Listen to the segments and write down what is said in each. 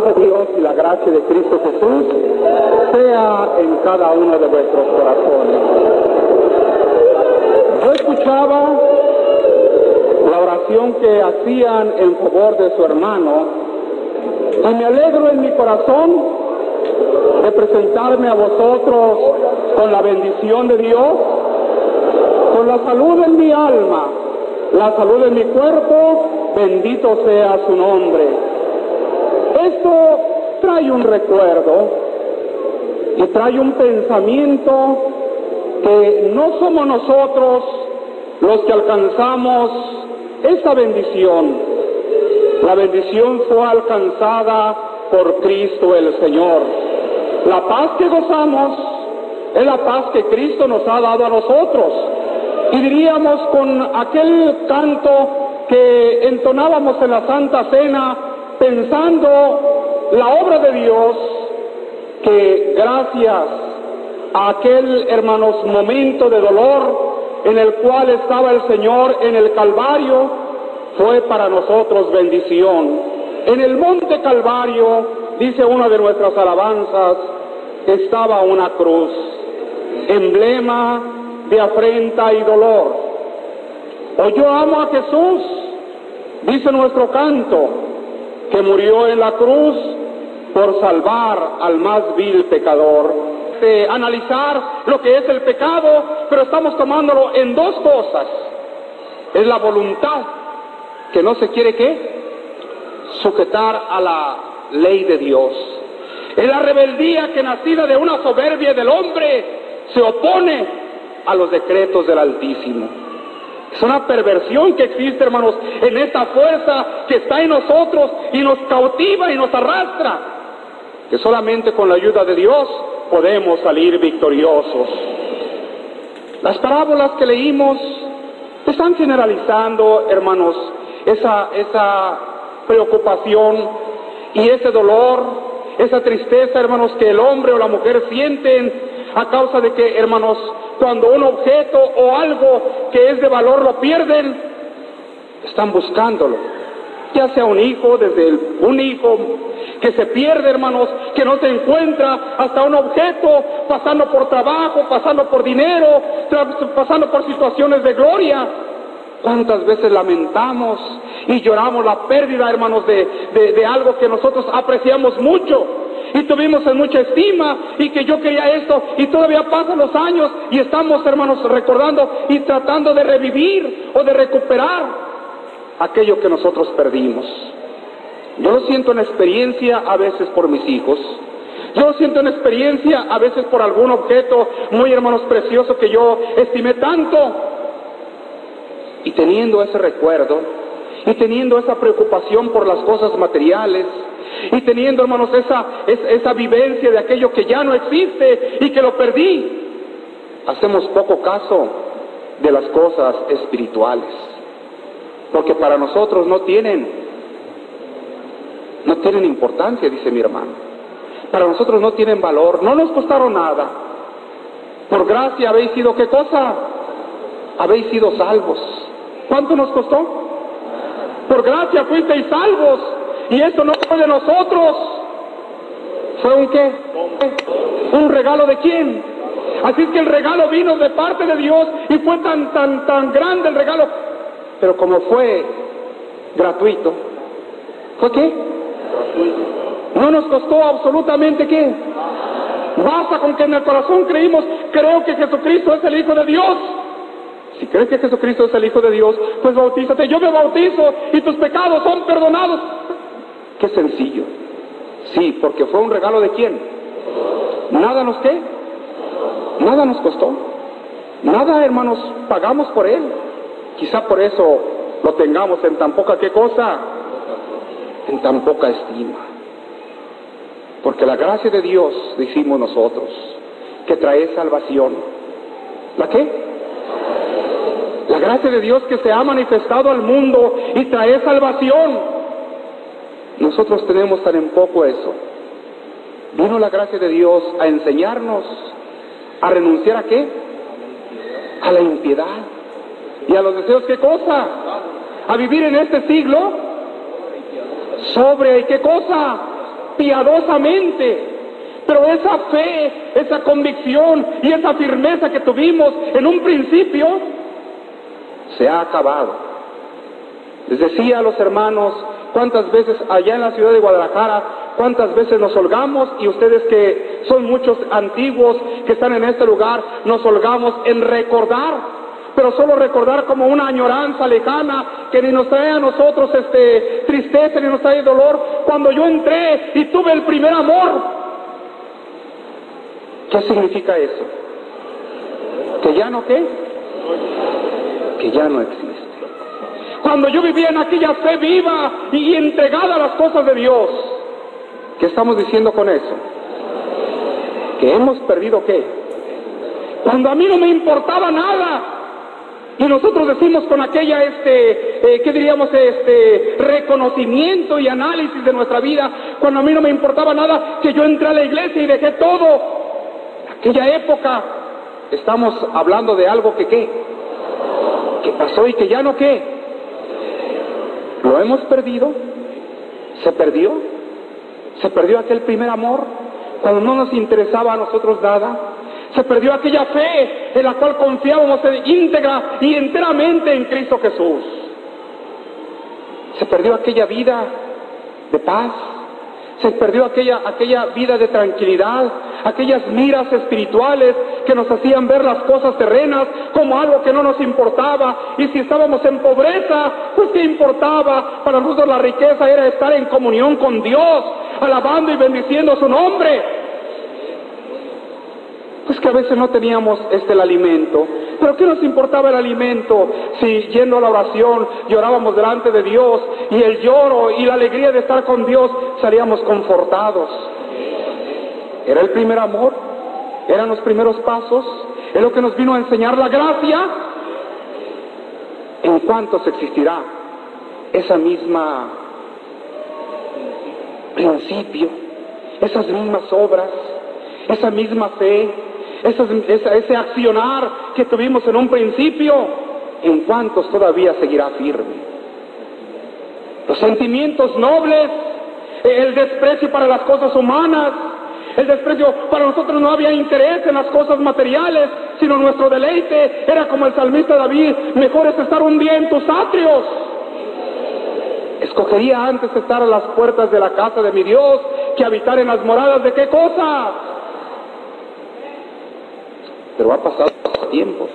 de Dios y la gracia de Cristo Jesús sea en cada uno de vuestros corazones. Yo escuchaba la oración que hacían en favor de su hermano y me alegro en mi corazón de presentarme a vosotros con la bendición de Dios, con la salud en mi alma, la salud en mi cuerpo, bendito sea su nombre. Esto trae un recuerdo y trae un pensamiento que no somos nosotros los que alcanzamos esa bendición. La bendición fue alcanzada por Cristo el Señor. La paz que gozamos es la paz que Cristo nos ha dado a nosotros. Y diríamos con aquel canto que entonábamos en la Santa Cena, pensando la obra de Dios, que gracias a aquel, hermanos, momento de dolor en el cual estaba el Señor en el Calvario, fue para nosotros bendición. En el monte Calvario, dice una de nuestras alabanzas, estaba una cruz, emblema de afrenta y dolor. O yo amo a Jesús, dice nuestro canto, que murió en la cruz por salvar al más vil pecador. Analizar lo que es el pecado, pero estamos tomándolo en dos cosas. Es la voluntad que no se quiere qué? Sujetar a la ley de Dios. Es la rebeldía que nacida de una soberbia del hombre se opone a los decretos del Altísimo. Es una perversión que existe, hermanos, en esta fuerza que está en nosotros y nos cautiva y nos arrastra. Que solamente con la ayuda de Dios podemos salir victoriosos. Las parábolas que leímos están generalizando, hermanos, esa, esa preocupación y ese dolor, esa tristeza, hermanos, que el hombre o la mujer sienten a causa de que, hermanos, cuando un objeto o algo que es de valor lo pierden, están buscándolo. Ya sea un hijo, desde el, un hijo que se pierde, hermanos, que no se encuentra, hasta un objeto, pasando por trabajo, pasando por dinero, pasando por situaciones de gloria. ¿Cuántas veces lamentamos y lloramos la pérdida, hermanos, de, de, de algo que nosotros apreciamos mucho? Y tuvimos en mucha estima y que yo quería esto y todavía pasan los años y estamos hermanos recordando y tratando de revivir o de recuperar aquello que nosotros perdimos. Yo lo siento en experiencia a veces por mis hijos. Yo siento en experiencia a veces por algún objeto muy hermanos precioso que yo estimé tanto. Y teniendo ese recuerdo y teniendo esa preocupación por las cosas materiales, y teniendo, hermanos, esa, esa vivencia de aquello que ya no existe y que lo perdí, hacemos poco caso de las cosas espirituales. Porque para nosotros no tienen, no tienen importancia, dice mi hermano. Para nosotros no tienen valor, no nos costaron nada. Por gracia habéis sido qué cosa? Habéis sido salvos. ¿Cuánto nos costó? Por gracia fuisteis salvos. Y esto no fue de nosotros. ¿Fue un qué? ¿Un regalo de quién? Así es que el regalo vino de parte de Dios y fue tan, tan, tan grande el regalo. Pero como fue gratuito, ¿fue qué? No nos costó absolutamente qué. Basta con que en el corazón creímos, creo que Jesucristo es el Hijo de Dios. Si crees que Jesucristo es el Hijo de Dios, pues bautízate. Yo me bautizo y tus pecados son perdonados. Sencillo. Sí, porque fue un regalo de quién. Nada nos qué. Nada nos costó. Nada, hermanos, pagamos por él. Quizá por eso lo tengamos en tan poca qué cosa. En tan poca estima. Porque la gracia de Dios, decimos nosotros, que trae salvación. ¿La qué? La gracia de Dios que se ha manifestado al mundo y trae salvación. Nosotros tenemos tan en poco eso. Vino la gracia de Dios a enseñarnos a renunciar a qué? A la impiedad. Y a los deseos, ¿qué cosa? A vivir en este siglo sobre, ¿y qué cosa? piadosamente. Pero esa fe, esa convicción y esa firmeza que tuvimos en un principio se ha acabado. Les decía a los hermanos cuántas veces allá en la ciudad de Guadalajara, cuántas veces nos holgamos y ustedes que son muchos antiguos que están en este lugar, nos holgamos en recordar pero solo recordar como una añoranza lejana que ni nos trae a nosotros este tristeza ni nos trae dolor cuando yo entré y tuve el primer amor. ¿Qué significa eso? ¿Que ya no qué? Que ya no existe. Cuando yo vivía en aquella fe viva y entregada a las cosas de Dios. ¿Qué estamos diciendo con eso? Que hemos perdido qué? Cuando a mí no me importaba nada, y nosotros decimos con aquella, este, eh, ¿qué diríamos? Este reconocimiento y análisis de nuestra vida, cuando a mí no me importaba nada, que yo entré a la iglesia y dejé todo. Aquella época, estamos hablando de algo que qué, que pasó y que ya no qué. Lo hemos perdido, se perdió, se perdió aquel primer amor, cuando no nos interesaba a nosotros nada se perdió aquella fe en la cual confiábamos íntegra y enteramente en Cristo Jesús. Se perdió aquella vida de paz. Se perdió aquella, aquella vida de tranquilidad, aquellas miras espirituales que nos hacían ver las cosas terrenas como algo que no nos importaba. Y si estábamos en pobreza, pues qué importaba. Para nosotros la riqueza era estar en comunión con Dios, alabando y bendiciendo su nombre. Pues que a veces no teníamos este el alimento. Pero ¿qué nos importaba el alimento si yendo a la oración llorábamos delante de Dios y el lloro y la alegría de estar con Dios salíamos confortados? Era el primer amor, eran los primeros pasos, es lo que nos vino a enseñar la gracia. ¿En cuántos existirá esa misma principio, esas mismas obras, esa misma fe, ese accionar que tuvimos en un principio, en cuantos todavía seguirá firme. Los sentimientos nobles, el desprecio para las cosas humanas, el desprecio para nosotros no había interés en las cosas materiales, sino nuestro deleite era como el salmista David, mejor es estar un día en tus atrios. Escogería antes estar a las puertas de la casa de mi Dios que habitar en las moradas de qué cosa? pero ha pasado tiempo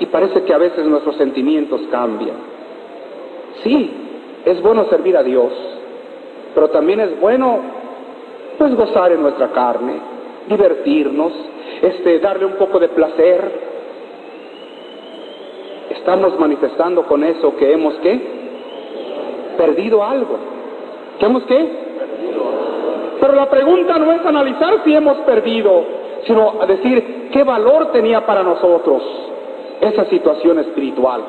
y parece que a veces nuestros sentimientos cambian. Sí, es bueno servir a Dios, pero también es bueno pues gozar en nuestra carne, divertirnos, este darle un poco de placer. Estamos manifestando con eso que hemos qué? Perdido algo. ¿Que hemos qué? Pero la pregunta no es analizar si hemos perdido, sino decir qué valor tenía para nosotros esa situación espiritual.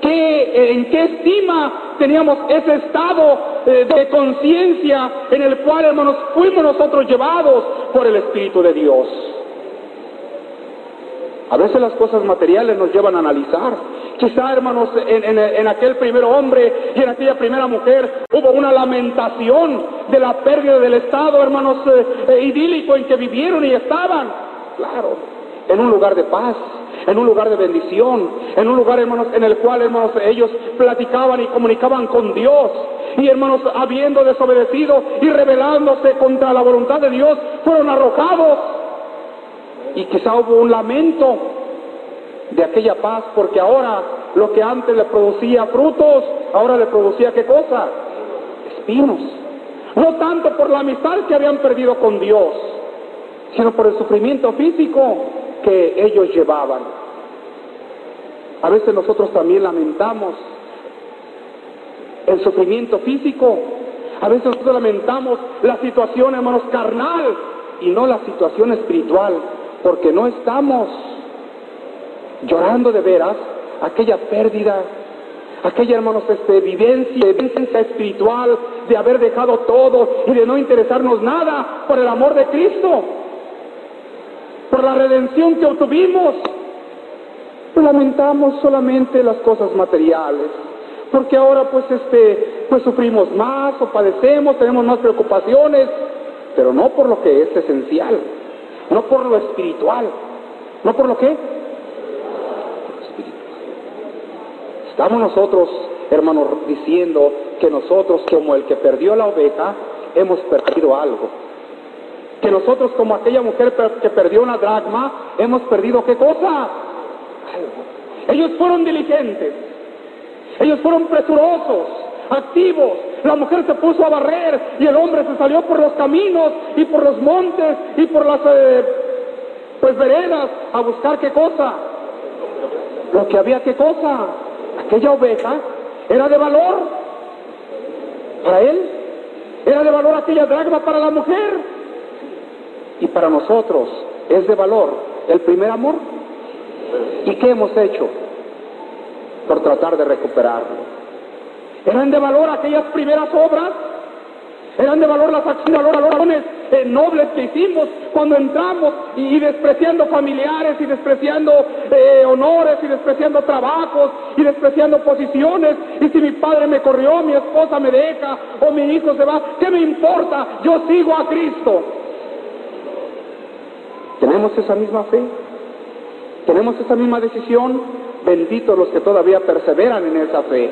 ¿Qué, ¿En qué estima teníamos ese estado de conciencia en el cual, hermanos, fuimos nosotros llevados por el Espíritu de Dios? A veces las cosas materiales nos llevan a analizar. Quizá, hermanos, en, aquel primer hombre y en aquella primera mujer hubo una lamentación de la pérdida del estado, hermanos, eh, eh, idílico en que vivieron y estaban. Claro, en un lugar de paz, en un lugar de bendición, en un lugar, hermanos, en el cual, hermanos, ellos platicaban y comunicaban con Dios. Y, hermanos, habiendo desobedecido y rebelándose contra la voluntad de Dios, fueron arrojados y quizá hubo un lamento de aquella paz, porque ahora lo que antes le producía frutos, ahora le producía qué cosa? Espinos. No tanto por la amistad que habían perdido con Dios, sino por el sufrimiento físico que ellos llevaban. A veces nosotros también lamentamos el sufrimiento físico, a veces nosotros lamentamos la situación, hermanos, carnal y no la situación espiritual porque no estamos llorando de veras aquella pérdida, aquella, hermanos, este, vivencia, vivencia espiritual de haber dejado todo y de no interesarnos nada por el amor de Cristo, por la redención que obtuvimos. Lamentamos solamente las cosas materiales, porque ahora pues este, pues sufrimos más o padecemos, tenemos más preocupaciones, pero no por lo que es esencial, no por lo espiritual, no por lo que Estamos nosotros, hermanos, diciendo que nosotros, como el que perdió la oveja, hemos perdido algo. Que nosotros, como aquella mujer que perdió una dragma, hemos perdido qué cosa? Ellos fueron diligentes, ellos fueron presurosos, activos. La mujer se puso a barrer y el hombre se salió por los caminos y por los montes y por las eh, pues veredas a buscar qué cosa. Lo que había qué cosa. Aquella oveja era de valor para él. Era de valor aquella dragma para la mujer. Y para nosotros es de valor el primer amor. ¿Y qué hemos hecho por tratar de recuperarlo? Eran de valor aquellas primeras obras, eran de valor las acciones eh, nobles que hicimos cuando entramos y, despreciando familiares y despreciando eh, honores y despreciando trabajos y despreciando posiciones. Y si mi padre me corrió, mi esposa me deja o mi hijo se va, ¿qué me importa? Yo sigo a Cristo. ¿Tenemos esa misma fe? ¿Tenemos esa misma decisión? Benditos los que todavía perseveran en esa fe.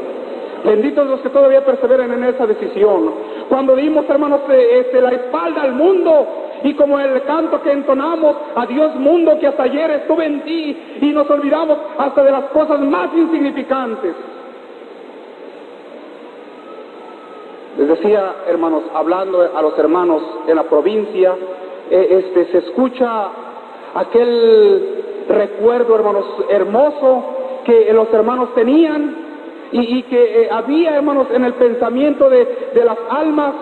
Benditos los que todavía perseveran en esa decisión. Cuando dimos, hermanos, eh, este, la espalda al mundo y como el canto que entonamos, a Dios mundo que hasta ayer estuve en ti y nos olvidamos hasta de las cosas más insignificantes. Les decía, hermanos, hablando a los hermanos en la provincia, este, se escucha aquel recuerdo, hermanos, hermoso que los hermanos tenían y, que eh, había, hermanos, en el pensamiento de, las almas.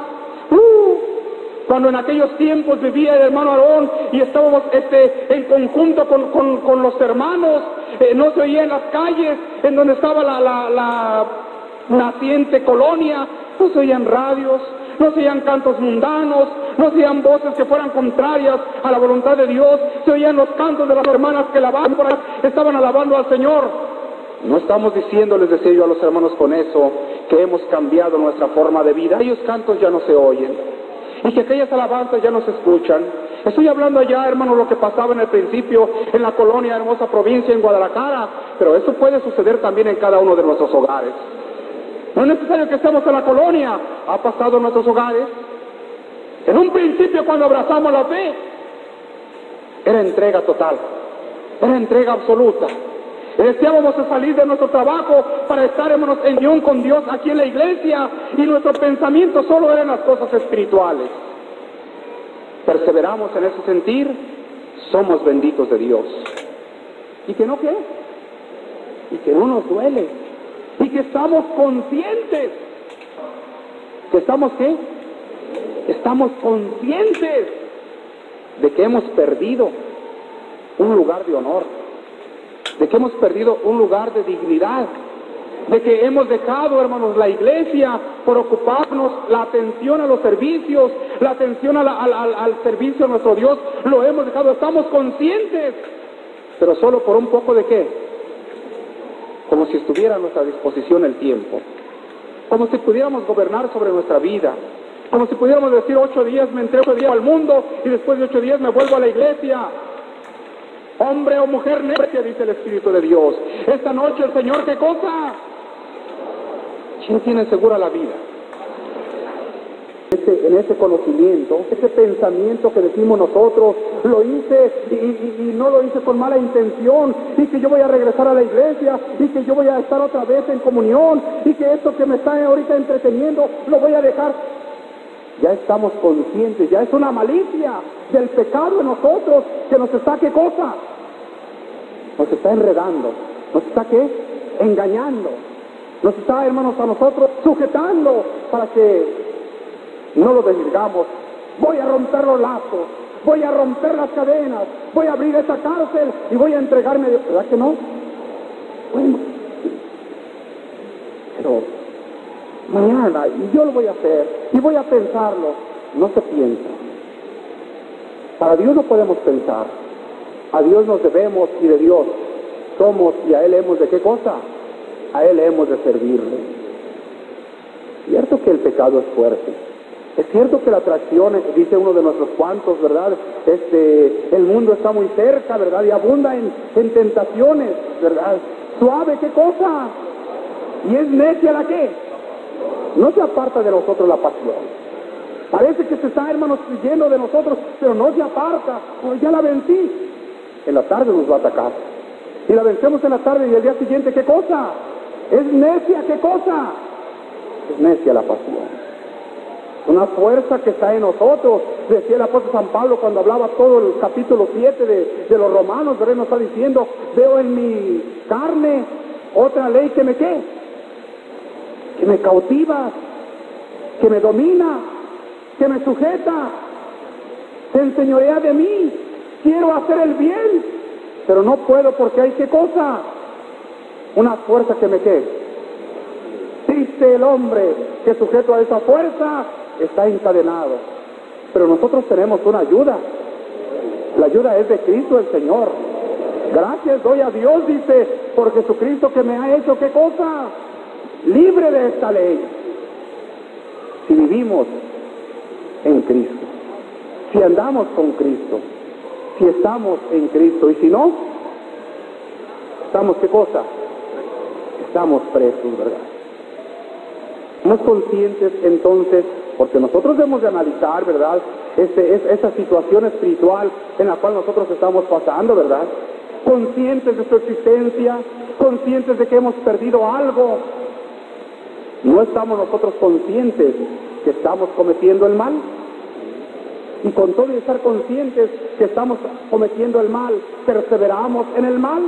Uh, cuando en aquellos tiempos vivía el hermano Aarón y estábamos este, en conjunto con, los hermanos, eh, no se oía en las calles, en donde estaba la, la naciente colonia, no se oían radios, no se oían cantos mundanos, no se oían voces que fueran contrarias a la voluntad de Dios, se oían los cantos de las hermanas que ahí, estaban alabando al Señor. No estamos diciendo, les decía yo a los hermanos con eso, que hemos cambiado nuestra forma de vida. Aquellos cantos ya no se oyen y que aquellas alabanzas ya no se escuchan. Estoy hablando allá, hermano, lo que pasaba en el principio en la colonia, hermosa provincia, en Guadalajara, pero eso puede suceder también en cada uno de nuestros hogares. No es necesario que estemos en la colonia, ha pasado en nuestros hogares. En un principio, cuando abrazamos la fe, era entrega total, era entrega absoluta. Deseábamos salir de nuestro trabajo para estar en unión con Dios aquí en la iglesia y nuestro pensamiento solo era en las cosas espirituales. Perseveramos en ese sentir, somos benditos de Dios. ¿Y que no qué? Y que no nos duele. Que estamos conscientes. ¿Que estamos qué? Estamos conscientes de que hemos perdido un lugar de honor de que hemos perdido un lugar de dignidad, de que hemos dejado, hermanos, la iglesia por ocuparnos la atención a los servicios, la atención al, servicio a nuestro Dios, lo hemos dejado, estamos conscientes, pero solo por un poco de qué, como si estuviera a nuestra disposición el tiempo, como si pudiéramos gobernar sobre nuestra vida, como si pudiéramos decir ocho días me entrego al mundo y después de ocho días me vuelvo a la iglesia, hombre o mujer necia, dice el Espíritu de Dios. Esta noche el Señor, ¿qué cosa? ¿Quién tiene segura la vida? En ese conocimiento, ese pensamiento que decimos nosotros, lo hice y, y, no lo hice con mala intención, y que yo voy a regresar a la iglesia, y que yo voy a estar otra vez en comunión, y que esto que me está ahorita entreteniendo, lo voy a dejar ya estamos conscientes, ya es una malicia del pecado en nosotros que nos está qué cosa? Nos está enredando, nos está qué? Engañando, nos está, hermanos, a nosotros sujetando para que no lo desligamos. Voy a romper los lazos, voy a romper las cadenas, voy a abrir esa cárcel y voy a entregarme. ¿Verdad que no? Bueno, pero mañana, y yo lo voy a hacer, y voy a pensarlo. No se piensa. Para Dios no podemos pensar. A Dios nos debemos y de Dios somos y a Él hemos de qué cosa? A Él hemos de servirle. cierto que el pecado es fuerte. Es cierto que la atracción, dice uno de nuestros cuantos, ¿verdad? Este, el mundo está muy cerca, ¿verdad? Y abunda en, en tentaciones, ¿verdad? Suave, ¿qué cosa? Y es necia la que no se aparta de nosotros la pasión. Parece que se está, hermanos, lleno de nosotros, pero no se aparta. Pues ya la vencí. En la tarde nos va a atacar. Y la vencemos en la tarde y el día siguiente, ¿qué cosa? Es necia, ¿qué cosa? Es necia la pasión. Una fuerza que está en nosotros, decía el apóstol San Pablo cuando hablaba todo el capítulo 7 de, de los romanos, ¿verdad? Nos está diciendo, veo en mi carne otra ley que me qué, que me cautiva, que me domina, que me sujeta, se enseñorea de mí. Quiero hacer el bien, pero no puedo porque hay qué cosa, una fuerza que me quede. Triste el hombre que sujeto a esa fuerza está encadenado. Pero nosotros tenemos una ayuda. La ayuda es de Cristo el Señor. Gracias doy a Dios, dice, por Jesucristo que me ha hecho qué cosa? Libre de esta ley. Si vivimos en Cristo, si andamos con Cristo, si estamos en Cristo y si no, estamos qué cosa? Estamos presos, ¿verdad? Somos conscientes entonces, porque nosotros debemos de analizar, ¿verdad? Este, esa situación espiritual en la cual nosotros estamos pasando, ¿verdad? Conscientes de su existencia, conscientes de que hemos perdido algo. No estamos nosotros conscientes que estamos cometiendo el mal. Y con todo y estar conscientes que estamos cometiendo el mal, perseveramos en el mal.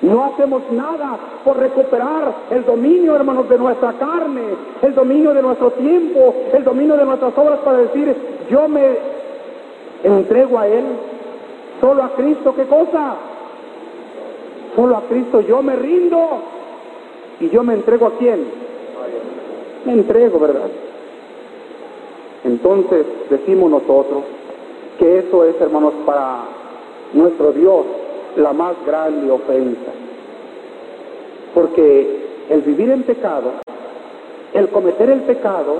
No hacemos nada por recuperar el dominio, hermanos, de nuestra carne, el dominio de nuestro tiempo, el dominio de nuestras obras para decir, yo me entrego a Él, solo a Cristo, ¿qué cosa? Solo a Cristo yo me rindo y yo me entrego a quién? Me entrego, ¿verdad? Entonces decimos nosotros que eso es, hermanos, para nuestro Dios la más grande ofensa. Porque el vivir en pecado, el cometer el pecado,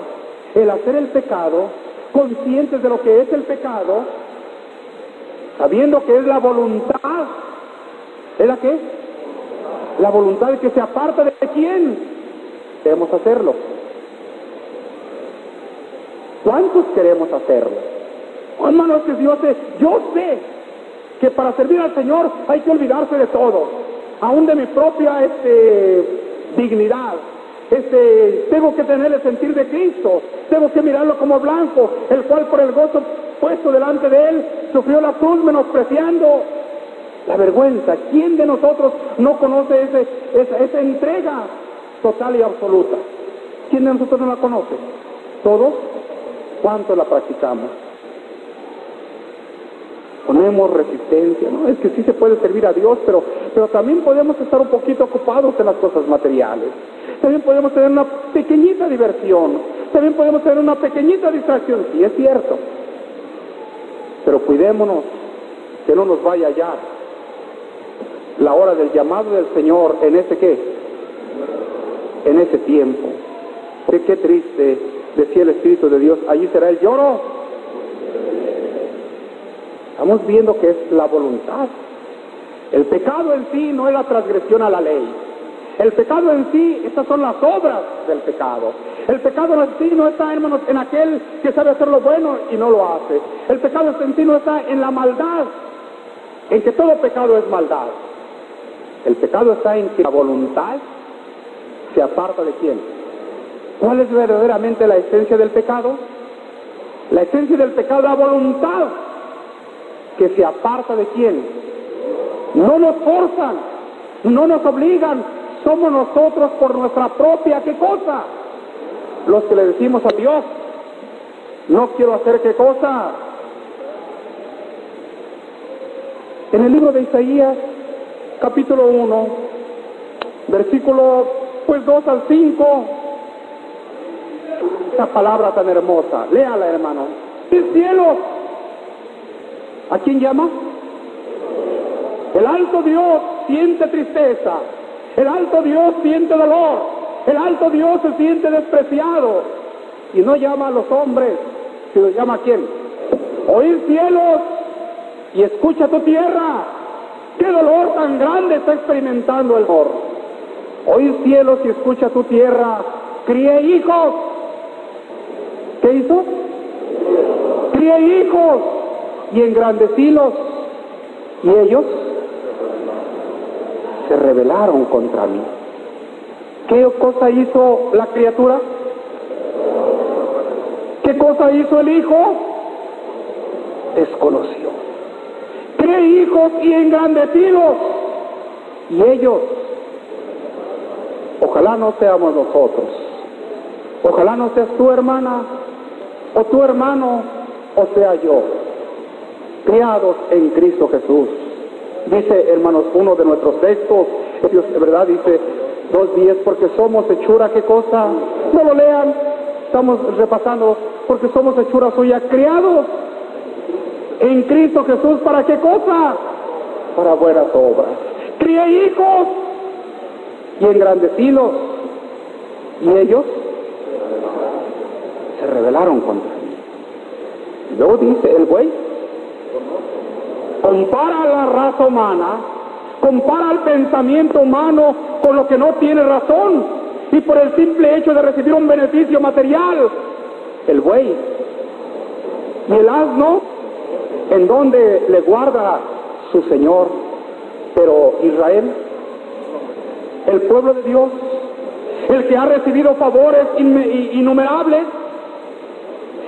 el hacer el pecado, conscientes de lo que es el pecado, sabiendo que es la voluntad, ¿es la qué? La voluntad de que se aparta de quién, debemos hacerlo. ¿Cuántos queremos hacerlo? Hermanos, que Dios es, yo sé que para servir al Señor hay que olvidarse de todo, aún de mi propia este, dignidad. Este, tengo que tener el sentir de Cristo, tengo que mirarlo como blanco, el cual por el gozo puesto delante de él sufrió la cruz menospreciando la vergüenza. ¿Quién de nosotros no conoce ese, esa, esa entrega total y absoluta? ¿Quién de nosotros no la conoce? ¿Todos? ¿Cuánto la practicamos? Ponemos resistencia, ¿no? Es que sí se puede servir a Dios, pero, pero también podemos estar un poquito ocupados en las cosas materiales. También podemos tener una pequeñita diversión. También podemos tener una pequeñita distracción. Sí, es cierto. Pero cuidémonos que no nos vaya allá la hora del llamado del Señor en ese qué? En ese tiempo. Qué, qué triste decía el Espíritu de Dios, allí será el lloro. Estamos viendo que es la voluntad. El pecado en sí no es la transgresión a la ley. El pecado en sí, estas son las obras del pecado. El pecado en sí no está, hermanos, en aquel que sabe hacer lo bueno y no lo hace. El pecado en sí no está en la maldad, en que todo pecado es maldad. El pecado está en que la voluntad se aparta de quién? ¿Cuál es verdaderamente la esencia del pecado? La esencia del pecado es la voluntad que se aparta de quién. No nos forzan, no nos obligan, somos nosotros por nuestra propia, ¿qué cosa? Los que le decimos a Dios, no quiero hacer qué cosa. En el libro de Isaías, capítulo 1, versículo pues 2 al 5, esa palabra tan hermosa. Léala, hermano. El cielo. ¿A quién llama? El alto Dios siente tristeza. El alto Dios siente dolor. el alto Dios se siente despreciado y no llama a los hombres, sino llama a quién? Oír cielos y escucha tu tierra. ¿Qué dolor tan grande está experimentando el mor? Oír cielos y escucha tu tierra. Críe hijos. ¿Qué hizo? Críe hijos y engrandecilos. Y ellos se rebelaron contra mí. ¿Qué cosa hizo la criatura? ¿Qué cosa hizo el hijo? Desconoció. Críe hijos y engrandecidos. Y ellos, ojalá no seamos nosotros. Ojalá no seas tu hermana o tu hermano o sea yo. Criados en Cristo Jesús. Dice, hermanos, uno de nuestros textos, de verdad dice, dos días, porque somos hechura, ¿qué cosa? No lo lean, estamos repasando, porque somos hechura suya, criados en Cristo Jesús, ¿para qué cosa? Para buenas obras. Críe hijos y engrandecilos. Y ellos se rebelaron contra mí. Luego dice el buey, compara la raza humana, compara el pensamiento humano con lo que no tiene razón. Y por el simple hecho de recibir un beneficio material, el buey y el asno, en donde le guarda su Señor, pero Israel, el pueblo de Dios, el que ha recibido favores innumerables,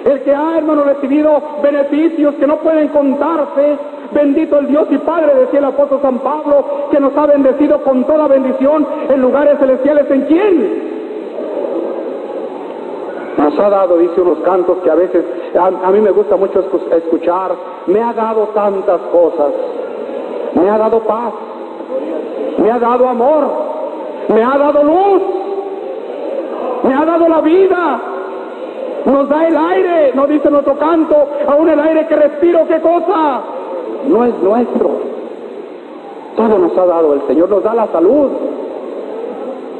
el que ha, hermano, recibido beneficios que no pueden contarse, Bendito el Dios y Padre, decía el apóstol San Pablo, que nos ha bendecido con toda bendición en lugares celestiales. ¿En quién? Nos ha dado, dice unos cantos que a veces a, mí me gusta mucho escuchar, me ha dado tantas cosas, me ha dado paz, me ha dado amor, me ha dado luz, me ha dado la vida, nos da el aire, nos dice nuestro canto, aún el aire que respiro, ¿qué cosa? no es nuestro. Todo nos ha dado el Señor, nos da la salud.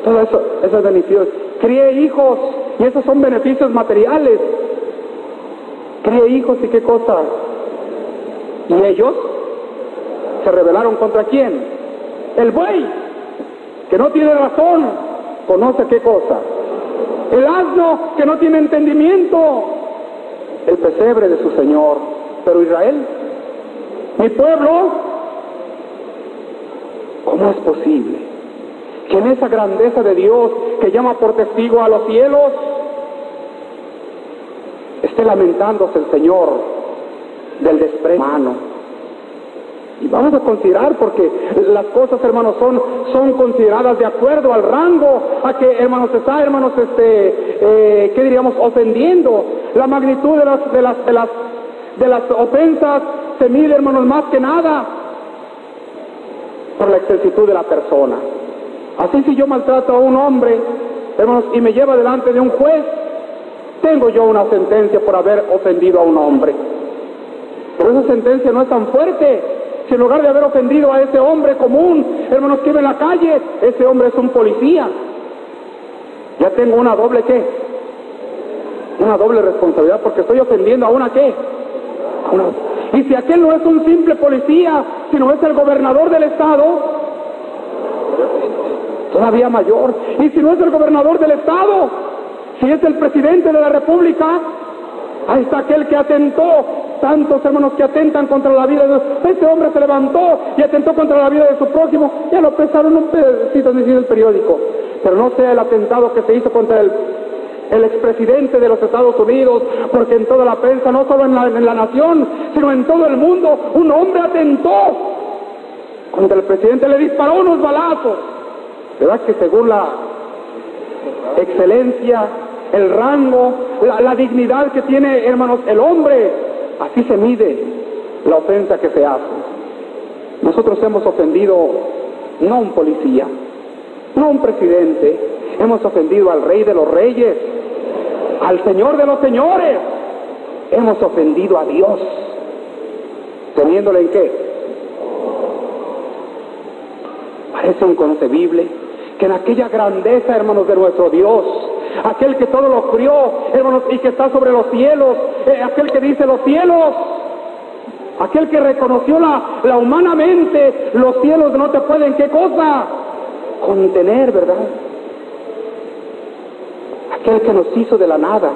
Todo eso, esos beneficios. Críe hijos y esos son beneficios materiales. Críe hijos y qué cosa. Y ellos se rebelaron contra quién? El buey, que no tiene razón, conoce qué cosa. El asno, que no tiene entendimiento, el pesebre de su Señor. Pero Israel mi pueblo, ¿cómo es posible que en esa grandeza de Dios que llama por testigo a los cielos, esté lamentándose el Señor del desprecio humano? Vamos a considerar, porque las cosas, hermanos, son, son consideradas de acuerdo al rango a que, hermanos, está, hermanos, este, eh, ¿qué diríamos? Ofendiendo la magnitud de las, de las, de las, de las ofensas se mide, hermanos, más que nada por la excelsitud de la persona. Así si yo maltrato a un hombre, hermanos, y me lleva delante de un juez, tengo yo una sentencia por haber ofendido a un hombre. Pero esa sentencia no es tan fuerte. Si en lugar de haber ofendido a ese hombre común, hermanos, que vive en la calle, ese hombre es un policía. Ya tengo una doble qué? Una doble responsabilidad porque estoy ofendiendo a una qué? Una y si aquel no es un simple policía, sino es el gobernador del estado, todavía mayor. Y si no es el gobernador del estado, si es el presidente de la república, ahí está aquel que atentó, tantos hermanos que atentan contra la vida de este hombre se levantó y atentó contra la vida de su prójimo, ya lo pesaron un pedacito en el periódico, pero no sea el atentado que se hizo contra el el expresidente de los Estados Unidos, porque en toda la prensa, no solo en la, nación, sino en todo el mundo, un hombre atentó contra el presidente, le disparó unos balazos. ¿Verdad que según la excelencia, el rango, la, la dignidad que tiene, hermanos, el hombre, así se mide la ofensa que se hace? Nosotros hemos ofendido no a un policía, no a un presidente, hemos ofendido al rey de los reyes, al Señor de los señores. Hemos ofendido a Dios, teniéndole en qué. Parece inconcebible que en aquella grandeza, hermanos, de nuestro Dios, aquel que todo lo crió, hermanos, y que está sobre los cielos, aquel que dice los cielos, aquel que reconoció la, la humanamente, los cielos no te pueden, ¿qué cosa? Contener, ¿verdad? Aquel que nos hizo de la nada,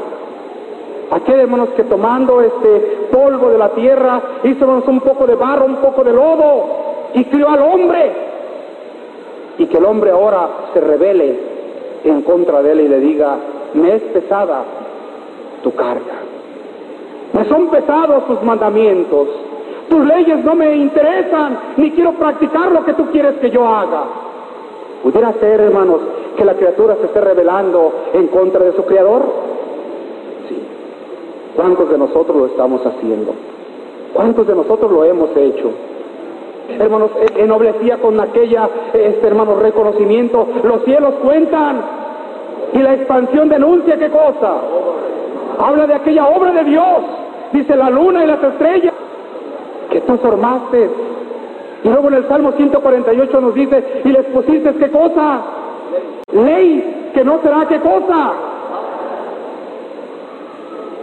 aquel hermanos que tomando este polvo de la tierra hizo un poco de barro, un poco de lodo y crió al hombre y que el hombre ahora se revele en contra de él y le diga, me es pesada tu carga, me son pesados tus mandamientos, tus leyes no me interesan, ni quiero practicar lo que tú quieres que yo haga. ¿Pudiera ser, hermanos, que la criatura se esté rebelando en contra de su Creador? Sí. ¿Cuántos de nosotros lo estamos haciendo? ¿Cuántos de nosotros lo hemos hecho? hermanos, ennoblecía con aquella, este hermano, reconocimiento. Los cielos cuentan y la expansión denuncia qué cosa. Habla de aquella obra de Dios, dice la luna y las estrellas que tú formaste. Y luego en el Salmo 148 nos dice, y les pusiste qué cosa, ley que no será qué cosa,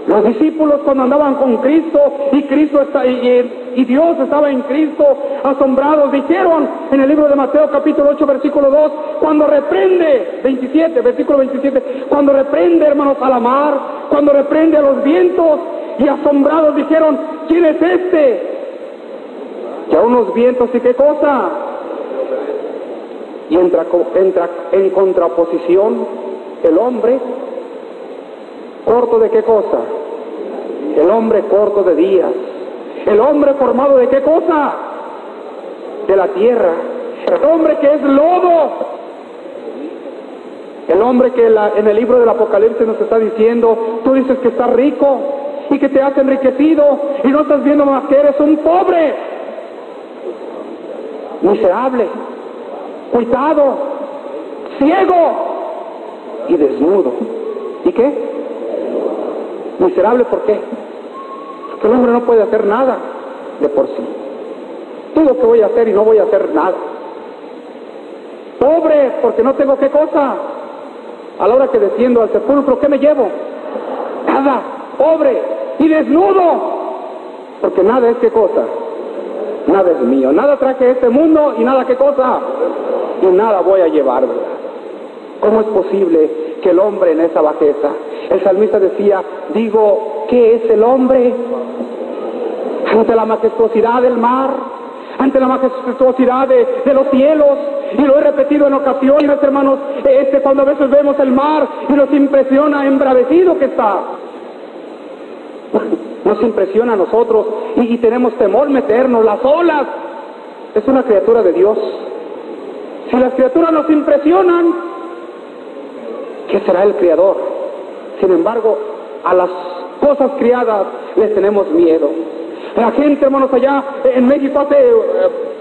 los discípulos cuando andaban con Cristo y Cristo está, y, Dios estaba en Cristo, asombrados, dijeron en el libro de Mateo capítulo 8 versículo 2, cuando reprende, 27, versículo 27, cuando reprende hermanos a la mar, cuando reprende a los vientos y asombrados dijeron, ¿quién es este? Que a unos vientos y qué cosa. Y entra, entra en contraposición el hombre ¿Corto de qué cosa? El hombre corto de días. El hombre formado de qué cosa? De la tierra. El hombre que es lodo. El hombre que en el libro del Apocalipsis nos está diciendo, tú dices que estás rico y que te has enriquecido y no estás viendo más que eres un pobre, miserable, cuitado, ciego y desnudo. ¿Y qué? Miserable, ¿por qué? Porque el hombre no puede hacer nada de por sí. Digo que voy a hacer y no voy a hacer nada. Pobre, porque no tengo qué cosa. A la hora que desciendo al sepulcro, ¿qué me llevo? Nada. Pobre y desnudo. Porque nada es qué cosa. Nada es mío. Nada traje este mundo y nada qué cosa. Y nada voy a llevar. ¿Cómo es posible que el hombre en esa bajeza el salmista decía, digo, ¿qué es el hombre? Ante la majestuosidad del mar, ante la majestuosidad de, los cielos, y lo he repetido en ocasiones, hermanos, este, cuando a veces vemos el mar y nos impresiona embravecido que está. Nos impresiona a nosotros y, tenemos temor meternos, las olas. Es una criatura de Dios. Si las criaturas nos impresionan, ¿qué será el Creador? Sin embargo, a las cosas criadas les tenemos miedo. La gente, hermanos, allá en México hace eh,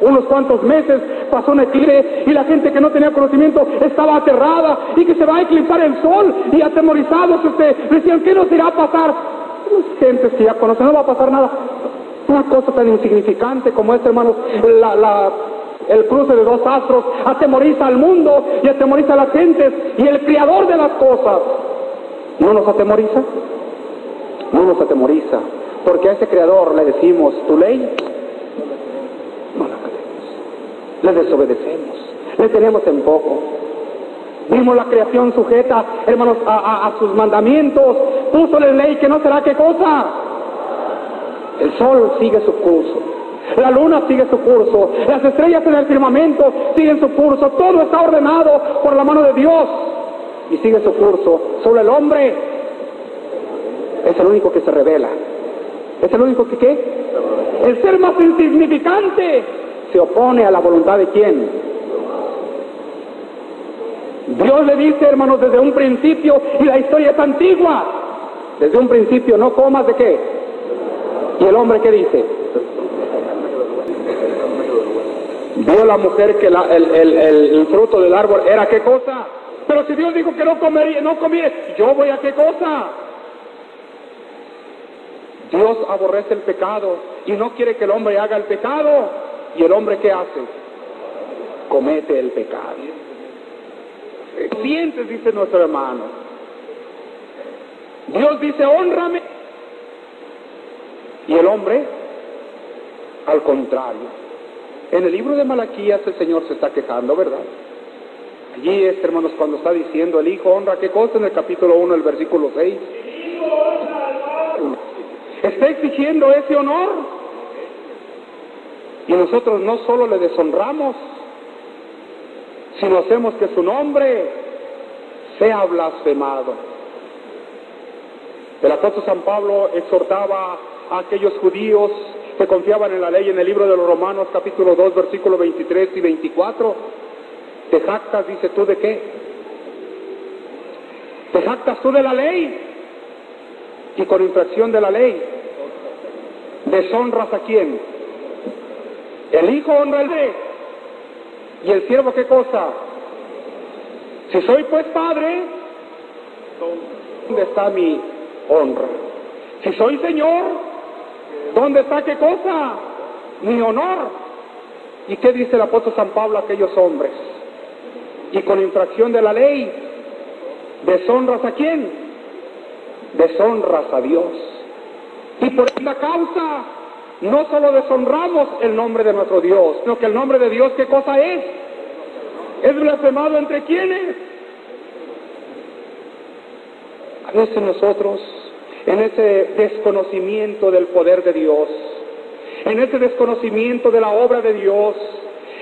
unos cuantos meses pasó un eclipse y la gente que no tenía conocimiento estaba aterrada y que se va a eclipsar el sol y atemorizados este, decían, ¿qué nos irá a pasar? Gentes que ya conocen, no va a pasar nada. Una cosa tan insignificante como esta, hermanos, el cruce de dos astros atemoriza al mundo y atemoriza a las gentes y el creador de las cosas ¿No nos atemoriza? No nos atemoriza, porque a ese creador le decimos, tu ley, no la queremos, le desobedecemos, le tenemos en poco. Vimos la creación sujeta, hermanos, a, sus mandamientos, puso la ley que no será qué cosa. El sol sigue su curso, la luna sigue su curso, las estrellas en el firmamento siguen su curso, todo está ordenado por la mano de Dios y sigue su curso. Solo el hombre es el único que se revela. Es el único que qué? El ser más insignificante se opone a la voluntad de quién? Dios le dice, hermanos, desde un principio, y la historia es antigua, desde un principio no comas de qué. ¿Y el hombre qué dice? Vio la mujer que el fruto del árbol era qué cosa? Pero si Dios dijo que no comería, no comiera, yo voy a qué cosa? Dios aborrece el pecado y no quiere que el hombre haga el pecado. ¿Y el hombre qué hace? Comete el pecado. Sientes, dice nuestro hermano. Dios dice, honrame. Y el hombre, al contrario. En el libro de Malaquías el Señor se está quejando, ¿verdad? Allí es, hermanos, cuando está diciendo el Hijo honra, ¿qué cosa? En el capítulo 1, el versículo 6. Está exigiendo ese honor. Y nosotros no solo le deshonramos, sino hacemos que su nombre sea blasfemado. El apóstol San Pablo exhortaba a aquellos judíos que confiaban en la ley en el libro de los Romanos capítulo 2 versículo 23 y 24. ¿Te jactas, dice tú, de qué? ¿Te jactas tú de la ley? Y con infracción de la ley, ¿deshonras a quién? El hijo honra al rey. ¿Y el siervo qué cosa? Si soy pues padre, ¿dónde está mi honra? Si soy señor, ¿Dónde está qué cosa? Mi honor. ¿Y qué dice el apóstol San Pablo a aquellos hombres? Y con infracción de la ley, deshonras a quién? Deshonras a Dios. Y por esta causa, no solo deshonramos el nombre de nuestro Dios, sino que el nombre de Dios, ¿qué cosa es? Es blasfemado entre quienes. A veces nosotros en ese desconocimiento del poder de Dios, en ese desconocimiento de la obra de Dios,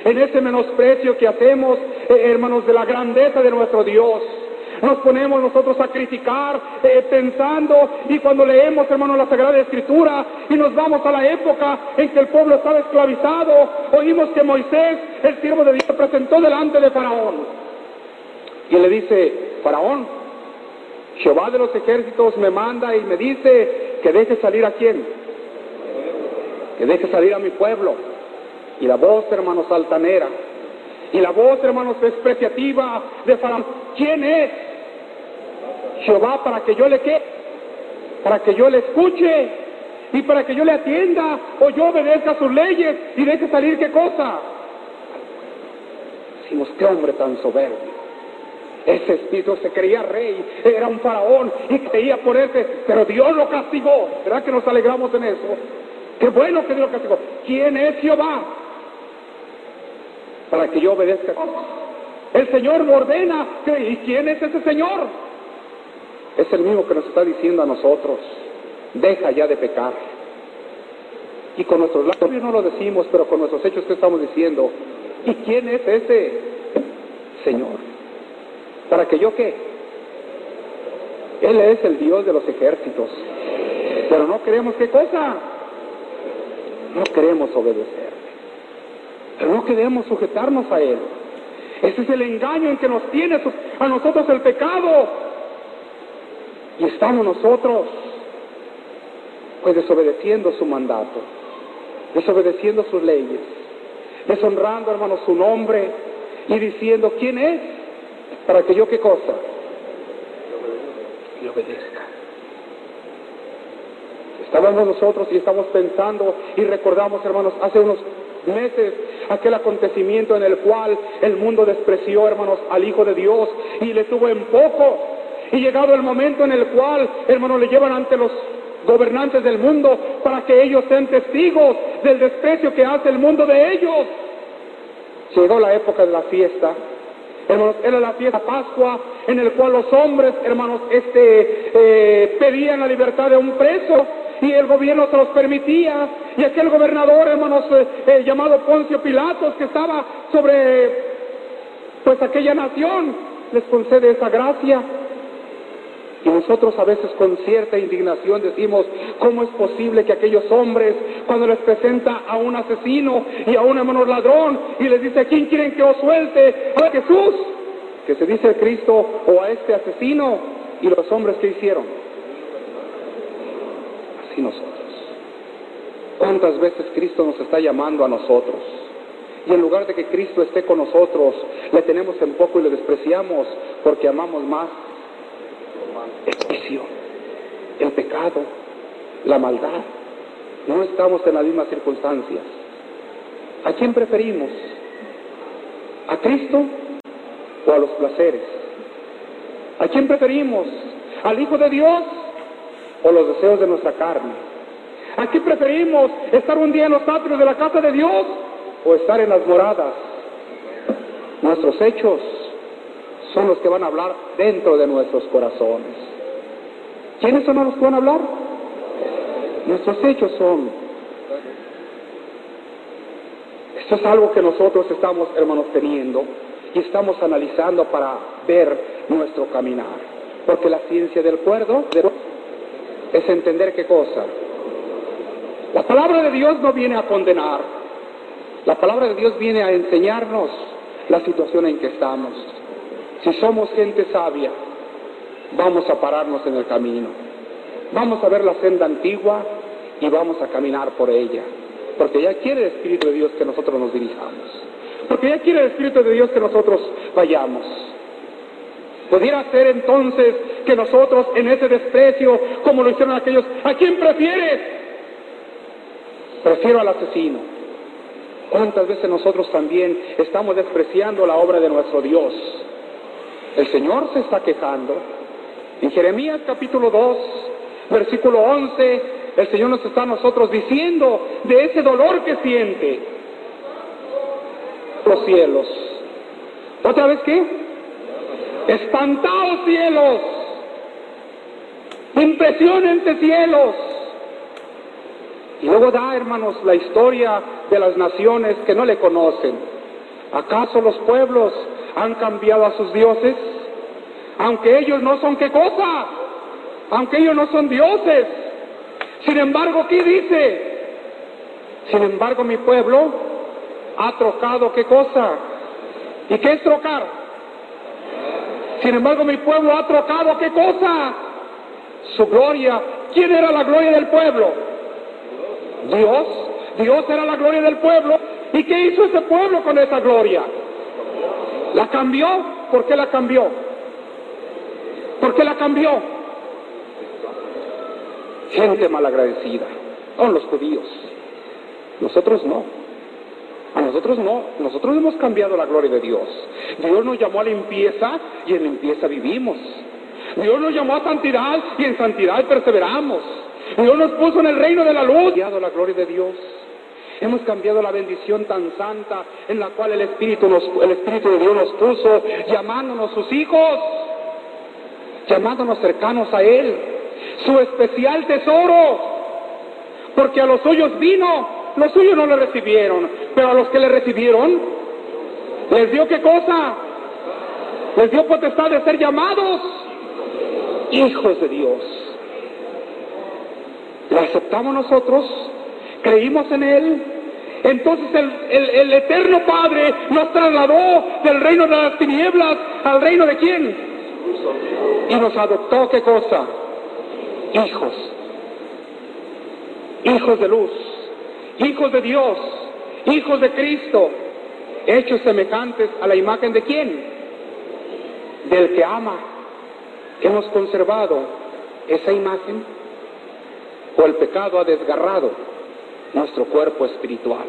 en ese menosprecio que hacemos, eh, hermanos, de la grandeza de nuestro Dios. Nos ponemos nosotros a criticar eh, pensando y cuando leemos, hermanos, la Sagrada Escritura y nos vamos a la época en que el pueblo estaba esclavizado, oímos que Moisés, el siervo de Dios, se presentó delante de Faraón y le dice, Faraón, Jehová de los ejércitos me manda y me dice que deje salir a quién? Que deje salir a mi pueblo. Y la voz, hermanos, altanera. Y la voz, hermanos, despreciativa de Faraón. ¿Quién es? Jehová para que yo le qué? Para que yo le escuche y para que yo le atienda o yo obedezca sus leyes y deje salir qué cosa. Decimos, qué hombre tan soberbio. Ese espíritu se creía rey, era un faraón y creía ponerse, pero Dios lo castigó. ¿Será que nos alegramos en eso? Qué bueno que Dios lo castigó. ¿Quién es Jehová? Para que yo obedezca. El Señor me ordena. ¿Y quién es ese Señor? Es el mismo que nos está diciendo a nosotros. Deja ya de pecar. Y con nuestros labios no lo decimos, pero con nuestros hechos que estamos diciendo. ¿Y quién es ese Señor? ¿Para que yo qué? Él es el Dios de los ejércitos. Pero no queremos qué cosa. No queremos obedecer. Pero no queremos sujetarnos a Él. Ese es el engaño en que nos tiene a nosotros el pecado. Y estamos nosotros, pues desobedeciendo su mandato, desobedeciendo sus leyes, deshonrando, hermanos, su nombre y diciendo, ¿quién es? ¿Para que yo qué cosa? Le obedezca. Estábamos nosotros y estamos pensando y recordamos, hermanos, hace unos meses aquel acontecimiento en el cual el mundo despreció, hermanos, al Hijo de Dios y le tuvo en poco. Y llegado el momento en el cual, hermanos, le llevan ante los gobernantes del mundo para que ellos sean testigos del desprecio que hace el mundo de ellos. Llegó la época de la fiesta Hermanos, era la fiesta Pascua en el cual los hombres, hermanos, este, eh, pedían la libertad de un preso y el gobierno se los permitía. Y aquel gobernador, hermanos, eh, llamado Poncio Pilatos, que estaba sobre, pues, aquella nación, les concede esa gracia. Y nosotros a veces con cierta indignación decimos, ¿cómo es posible que aquellos hombres, cuando les presenta a un asesino y a un hermano ladrón y les dice, ¿quién quieren que os suelte? A Jesús, que se dice Cristo, o a este asesino, y los hombres que hicieron. Nosotros. ¿Cuántas veces Cristo nos está llamando a nosotros? Y en lugar de que Cristo esté con nosotros, le tenemos en poco y le despreciamos porque amamos más el vicio, el pecado, la maldad. No estamos en las mismas circunstancias. ¿A quién preferimos? ¿A Cristo o a los placeres? ¿A quién preferimos? ¿Al Hijo de Dios o los deseos de nuestra carne? ¿A quién preferimos? ¿Estar un día en los atrios de la casa de Dios o estar en las moradas? Nuestros hechos son los que van a hablar dentro de nuestros corazones. ¿Quiénes son los que van a hablar? Nuestros hechos son. Esto es algo que nosotros estamos, hermanos, teniendo y estamos analizando para ver nuestro caminar. Porque la ciencia del cuerdo es entender qué cosa. La palabra de Dios no viene a condenar. La palabra de Dios viene a enseñarnos la situación en que estamos. Si somos gente sabia, vamos a pararnos en el camino. Vamos a ver la senda antigua y vamos a caminar por ella. Porque ya quiere el Espíritu de Dios que nosotros nos dirijamos. Porque ya quiere el Espíritu de Dios que nosotros vayamos. Pudiera ser entonces que nosotros en ese desprecio, como lo hicieron aquellos, ¿a quién prefieres? Prefiero al asesino. ¿Cuántas veces nosotros también estamos despreciando la obra de nuestro Dios? El Señor se está quejando. En Jeremías capítulo 2, versículo 11, el Señor nos está a nosotros diciendo de ese dolor que siente. Los cielos. ¿Otra vez qué? Espantados cielos. Impresionantes cielos. Y luego da, hermanos, la historia de las naciones que no le conocen. ¿Acaso los pueblos han cambiado a sus dioses? Aunque ellos no son qué cosa, aunque ellos no son dioses. Sin embargo, ¿qué dice? Sin embargo, mi pueblo ha trocado qué cosa. ¿Y qué es trocar? Sin embargo, mi pueblo ha trocado qué cosa? Su gloria. ¿Quién era la gloria del pueblo? Dios. Dios era la gloria del pueblo. ¿Y qué hizo ese pueblo con esa gloria? ¿La cambió? ¿Por qué la cambió? ¿Por qué la cambió? Gente malagradecida. Son los judíos. Nosotros no. A nosotros no. Nosotros hemos cambiado la gloria de Dios. Dios nos llamó a limpieza y en limpieza vivimos. Dios nos llamó a santidad y en santidad perseveramos. Dios nos puso en el reino de la luz. Cambiado la gloria de Dios. Hemos cambiado la bendición tan santa en la cual el Espíritu, nos, el Espíritu de Dios nos puso, llamándonos sus hijos, llamándonos cercanos a Él, su especial tesoro, porque a los suyos vino, los suyos no le recibieron, pero a los que le recibieron, les dio qué cosa, les dio potestad de ser llamados hijos de Dios. ¿La aceptamos nosotros? creímos en Él. Entonces el, eterno Padre nos trasladó del reino de las tinieblas al reino de quién? Y nos adoptó, ¿qué cosa? Hijos. Hijos de luz. Hijos de Dios. Hijos de Cristo. Hechos semejantes a la imagen de quién? Del que ama. Hemos conservado esa imagen. O el pecado ha desgarrado nuestro cuerpo espiritual.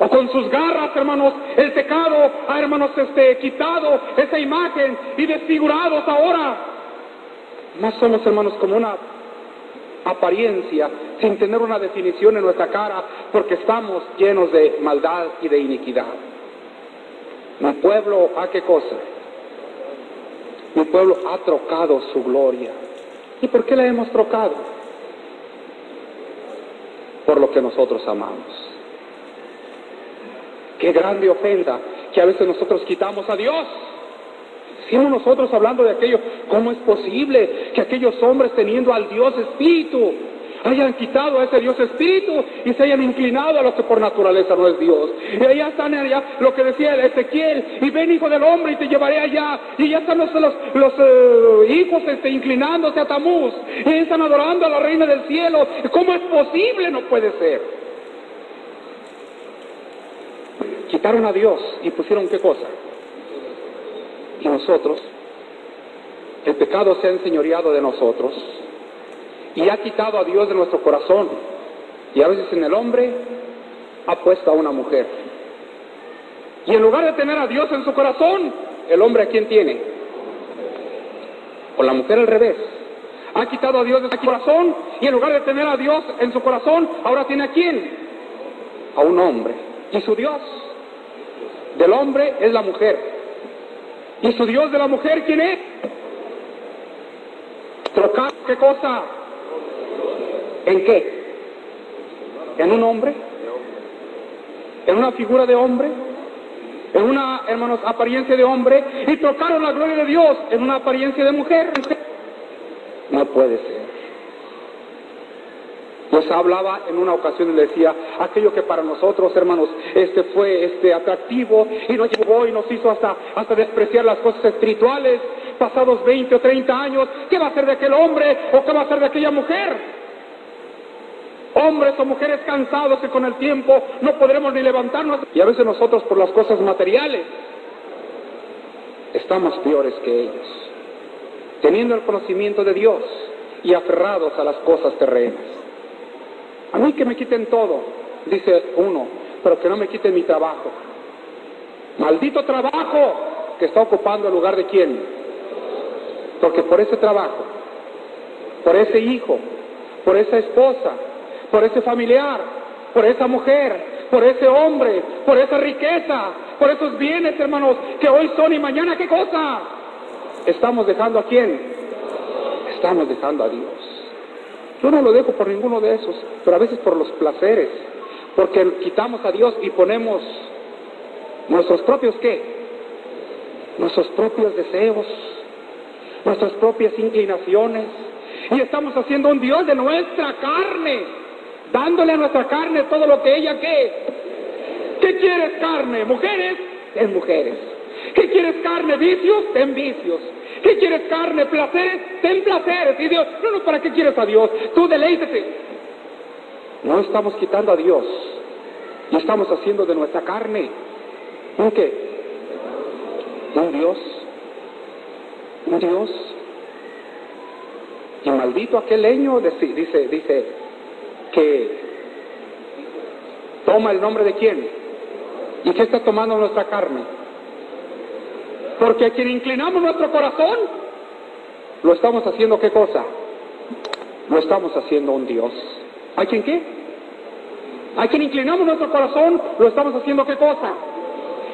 O con sus garras, hermanos, el pecado ha, hermanos, este, quitado esa imagen y desfigurados ahora. Más somos, hermanos, como una apariencia, sin tener una definición en nuestra cara, porque estamos llenos de maldad y de iniquidad. Mi pueblo, ¿a qué cosa? Mi pueblo ha trocado su gloria. ¿Y por qué la hemos trocado? por lo que nosotros amamos. Qué grande ofenda que a veces nosotros quitamos a Dios. Nosotros hablando de aquello, ¿cómo es posible que aquellos hombres teniendo al Dios Espíritu hayan quitado a ese Dios Espíritu y se hayan inclinado a lo que por naturaleza no es Dios? Y allá están allá lo que decía Ezequiel, y ven hijo del hombre y te llevaré allá. Y ya están los, los, eh, hijos este, inclinándose a Tamuz y están adorando a la reina del cielo. ¿Cómo es posible? No puede ser. Quitaron a Dios y pusieron qué cosa? Y nosotros, el pecado se ha enseñoreado de nosotros y ha quitado a Dios de nuestro corazón. Y a veces en el hombre ha puesto a una mujer. Y en lugar de tener a Dios en su corazón, el hombre a quién tiene? Con la mujer al revés. Ha quitado a Dios de su corazón y en lugar de tener a Dios en su corazón, ahora tiene a quién? A un hombre. ¿Y su Dios? Del hombre es la mujer. ¿Y su Dios de la mujer quién es? ¿Trocar qué cosa? ¿En qué? ¿En un hombre? ¿En una figura de hombre? ¿En una, hermanos, apariencia de hombre? Y trocaron la gloria de Dios en una apariencia de mujer. No puede ser. Pues hablaba en una ocasión y le decía, aquello que para nosotros, hermanos, este fue este atractivo y nos llevó y nos hizo hasta, hasta despreciar las cosas espirituales, pasados 20 o 30 años, ¿qué va a ser de aquel hombre o qué va a ser de aquella mujer? Hombres o mujeres cansados que con el tiempo no podremos ni levantarnos. Y a veces nosotros por las cosas materiales estamos peores que ellos teniendo el conocimiento de Dios y aferrados a las cosas terrenas. A mí que me quiten todo, dice uno, pero que no me quiten mi trabajo. Maldito trabajo que está ocupando el lugar de quién. Porque por ese trabajo, por ese hijo, por esa esposa, por ese familiar, por esa mujer, por ese hombre, por esa riqueza, por esos bienes, hermanos, que hoy son y mañana qué cosa ¿Estamos dejando a quién? Estamos dejando a Dios. Yo no lo dejo por ninguno de esos, pero a veces por los placeres, porque quitamos a Dios y ponemos nuestros propios qué? Nuestros propios deseos, nuestras propias inclinaciones, y estamos haciendo un Dios de nuestra carne, dándole a nuestra carne todo lo que ella qué. ¿Qué quieres carne? ¿Mujeres? En mujeres. ¿Qué quieres carne? ¿Vicios? Ten vicios. ¿Qué quieres carne? ¿Placeres? Ten placeres. Y Dios, no, no, ¿para qué quieres a Dios? Tú deleítete. No estamos quitando a Dios. Y estamos haciendo de nuestra carne. ¿Un qué? Un Dios. Un Dios. Y maldito aquel leño, dice, dice, que toma el nombre de quién. ¿Y qué está tomando nuestra carne? Porque a quien inclinamos nuestro corazón, lo estamos haciendo qué cosa? Lo estamos haciendo un Dios. ¿A quien qué? A quien inclinamos nuestro corazón, lo estamos haciendo qué cosa?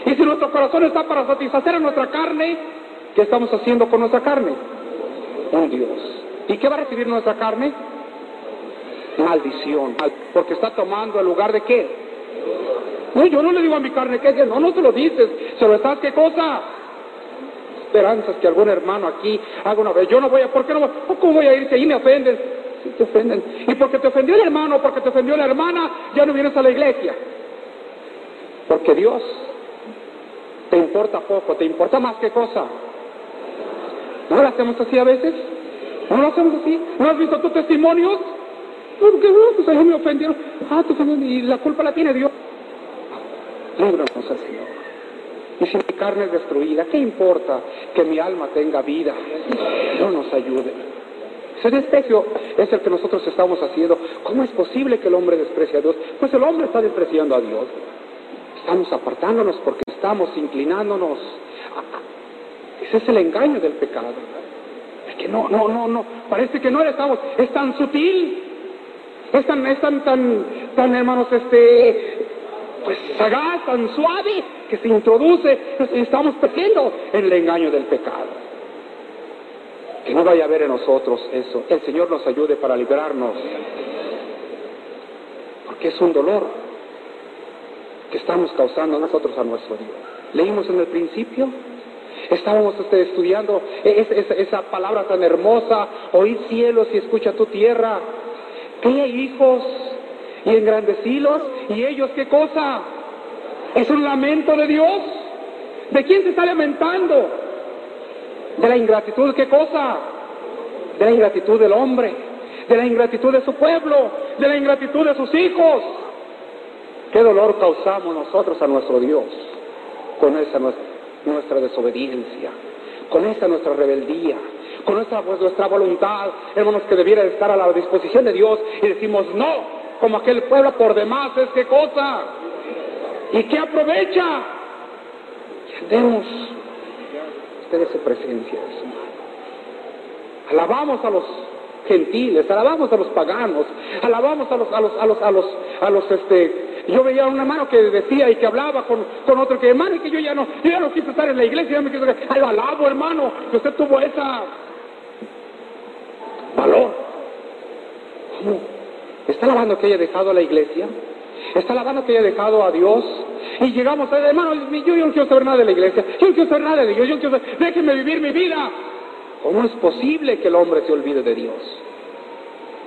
Y si nuestro corazón está para satisfacer a nuestra carne, ¿qué estamos haciendo con nuestra carne? Un Dios. ¿Y qué va a recibir nuestra carne? Maldición. Porque está tomando el lugar de qué? No, yo no le digo a mi carne que no, no te lo dices. Se lo estás, ¿qué cosa? Esperanzas que algún hermano aquí haga una vez. Yo no voy a, ¿por qué no voy? ¿Cómo voy a ir si ahí me ofenden? Si te ofenden. Y porque te ofendió el hermano, porque te ofendió la hermana, ya no vienes a la iglesia. Porque Dios te importa poco, te importa más que cosa. ¿No lo hacemos así a veces? ¿No lo hacemos así? ¿No has visto tus testimonios? Porque no, pues ahí me ofendieron. Ah, tú y la culpa la tiene Dios. Líbranos Señor. Si mi carne es destruida, ¿qué importa que mi alma tenga vida? No nos ayude. Ese desprecio es el que nosotros estamos haciendo. ¿Cómo es posible que el hombre desprecie a Dios? Pues el hombre está despreciando a Dios. Estamos apartándonos porque estamos inclinándonos. Ese es el engaño del pecado. Es que no, no, no, no. Parece que no le estamos. Es tan sutil. Es tan, es tan, tan, tan, hermanos, este, pues sagaz, tan suave, que se introduce, estamos perdiendo en el engaño del pecado. Que no vaya a haber en nosotros eso. El Señor nos ayude para librarnos. Porque es un dolor que estamos causando nosotros a nuestro Dios. Leímos en el principio, estábamos este, estudiando esa, palabra tan hermosa, oíd cielos y escucha tu tierra. Cría hijos y engrandecilos, y ellos qué cosa? Es un lamento de Dios. ¿De quién se está lamentando? De la ingratitud, ¿qué cosa? De la ingratitud del hombre, de la ingratitud de su pueblo, de la ingratitud de sus hijos. ¿Qué dolor causamos nosotros a nuestro Dios con esa nuestra, desobediencia, con esa nuestra rebeldía, con nuestra, nuestra voluntad, hermanos, que debiera estar a la disposición de Dios y decimos no, como aquel pueblo por demás es qué cosa. ¿Y qué aprovecha? Que andemos ustedes su presencia. Alabamos a los gentiles, alabamos a los paganos, alabamos a los, a los, a los, a los, a los, este, yo veía una mano que decía y que hablaba con, con otro que, hermano, y que yo ya no, ya no quise estar en la iglesia, ya me quise, ay, lo hermano, que usted tuvo esa valor. ¿Cómo? ¿Está alabando que haya dejado a la iglesia? ¿Está alabando que haya dejado a Dios? Y llegamos a hermano, yo, no quiero saber nada de la iglesia, yo no quiero saber nada de Dios, yo no quiero saber, déjenme vivir mi vida. ¿Cómo es posible que el hombre se olvide de Dios?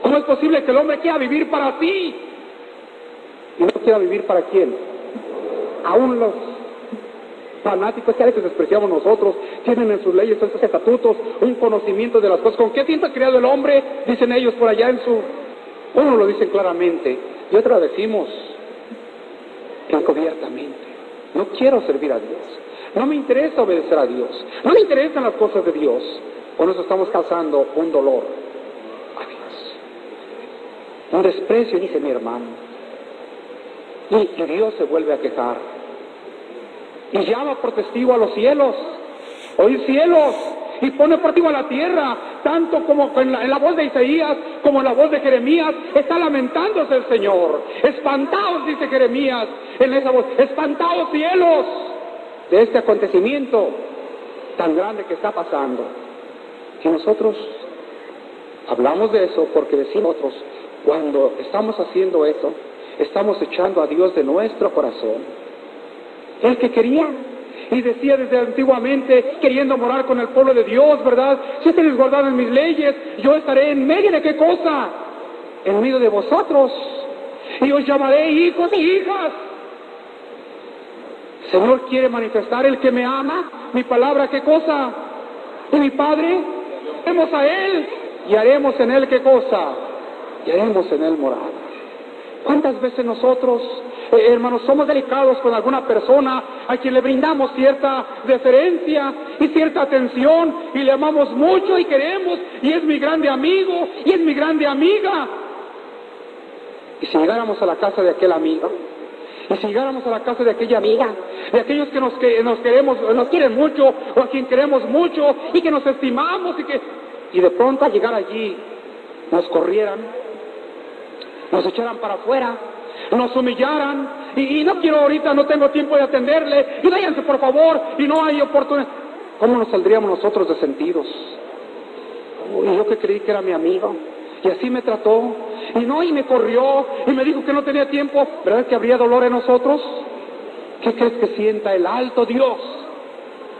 ¿Cómo es posible que el hombre quiera vivir para ti? ¿Y no quiera vivir para quién? Aún los fanáticos que a veces despreciamos nosotros tienen en sus leyes, en sus estatutos, un conocimiento de las cosas. ¿Con qué tiempo ha creado el hombre? Dicen ellos por allá en su... Uno lo dicen claramente y otro lo decimos encubiertamente. No quiero servir a Dios. No me interesa obedecer a Dios. No me interesan las cosas de Dios. Con eso estamos causando un dolor a Dios. Un desprecio, dice mi hermano. Y Dios se vuelve a quejar. Y llama por testigo a los cielos. Oír cielos. Y pone por testigo a la tierra. Tanto como en la, voz de Isaías como en la voz de Jeremías. Está lamentándose el Señor. Espantados, dice Jeremías en esa voz. Espantados cielos de este acontecimiento tan grande que está pasando. Y nosotros hablamos de eso porque decimos otros, cuando estamos haciendo eso, estamos echando a Dios de nuestro corazón. El que quería y decía desde antiguamente, queriendo morar con el pueblo de Dios, ¿verdad? Si tenéis guardado en mis leyes, yo estaré en medio de qué cosa? En medio de vosotros. Y os llamaré hijos y hijas. Señor quiere manifestar el que me ama, mi palabra, ¿qué cosa? De mi Padre, haremos a Él y haremos en Él qué cosa? Y haremos en Él morada. ¿Cuántas veces nosotros, eh, hermanos, somos delicados con alguna persona a quien le brindamos cierta deferencia y cierta atención y le amamos mucho y queremos y es mi grande amigo y es mi grande amiga? Y si llegáramos a la casa de aquel amigo, y si llegáramos a la casa de aquella amiga, de aquellos que nos, que nos queremos, nos quieren mucho, o a quien queremos mucho, y que nos estimamos, y que, y de pronto al llegar allí, nos corrieran, nos echaran para afuera, nos humillaran, y, no quiero ahorita, no tengo tiempo de atenderle, y váyanse por favor, y no hay oportunidad. ¿Cómo nos saldríamos nosotros de sentidos? Y yo que creí que era mi amigo, y así me trató, y no, y me corrió, y me dijo que no tenía tiempo, ¿verdad que habría dolor en nosotros? ¿Qué crees que sienta el alto Dios?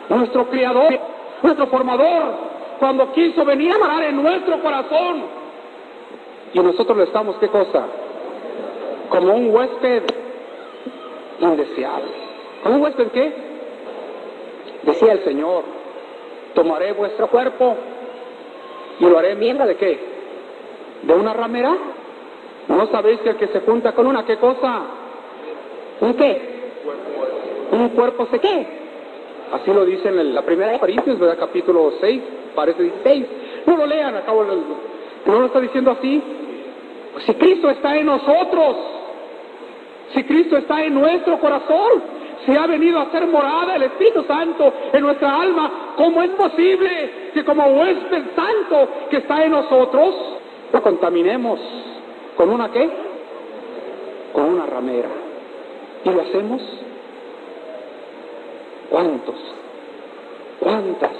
Nuestro Creador, nuestro Formador, cuando quiso venir a morar en nuestro corazón. Y nosotros le estamos, ¿qué cosa? Como un huésped indeseable. ¿Como un huésped qué? Decía el Señor, tomaré vuestro cuerpo y lo haré miembro de qué? ¿De una ramera? ¿No sabéis que el que se junta con una qué cosa? ¿Un qué? Un cuerpo se qué? Así lo dice en la primera de Corintios, ¿verdad? Capítulo 6, parece 16. No lo lean, acabo de... ¿No lo está diciendo así? Pues si Cristo está en nosotros, si Cristo está en nuestro corazón, si ha venido a hacer morada el Espíritu Santo en nuestra alma, ¿cómo es posible que como huésped santo que está en nosotros, lo contaminemos con una qué? Con una ramera. ¿Y lo hacemos? ¿Cuántos? ¿Cuántas?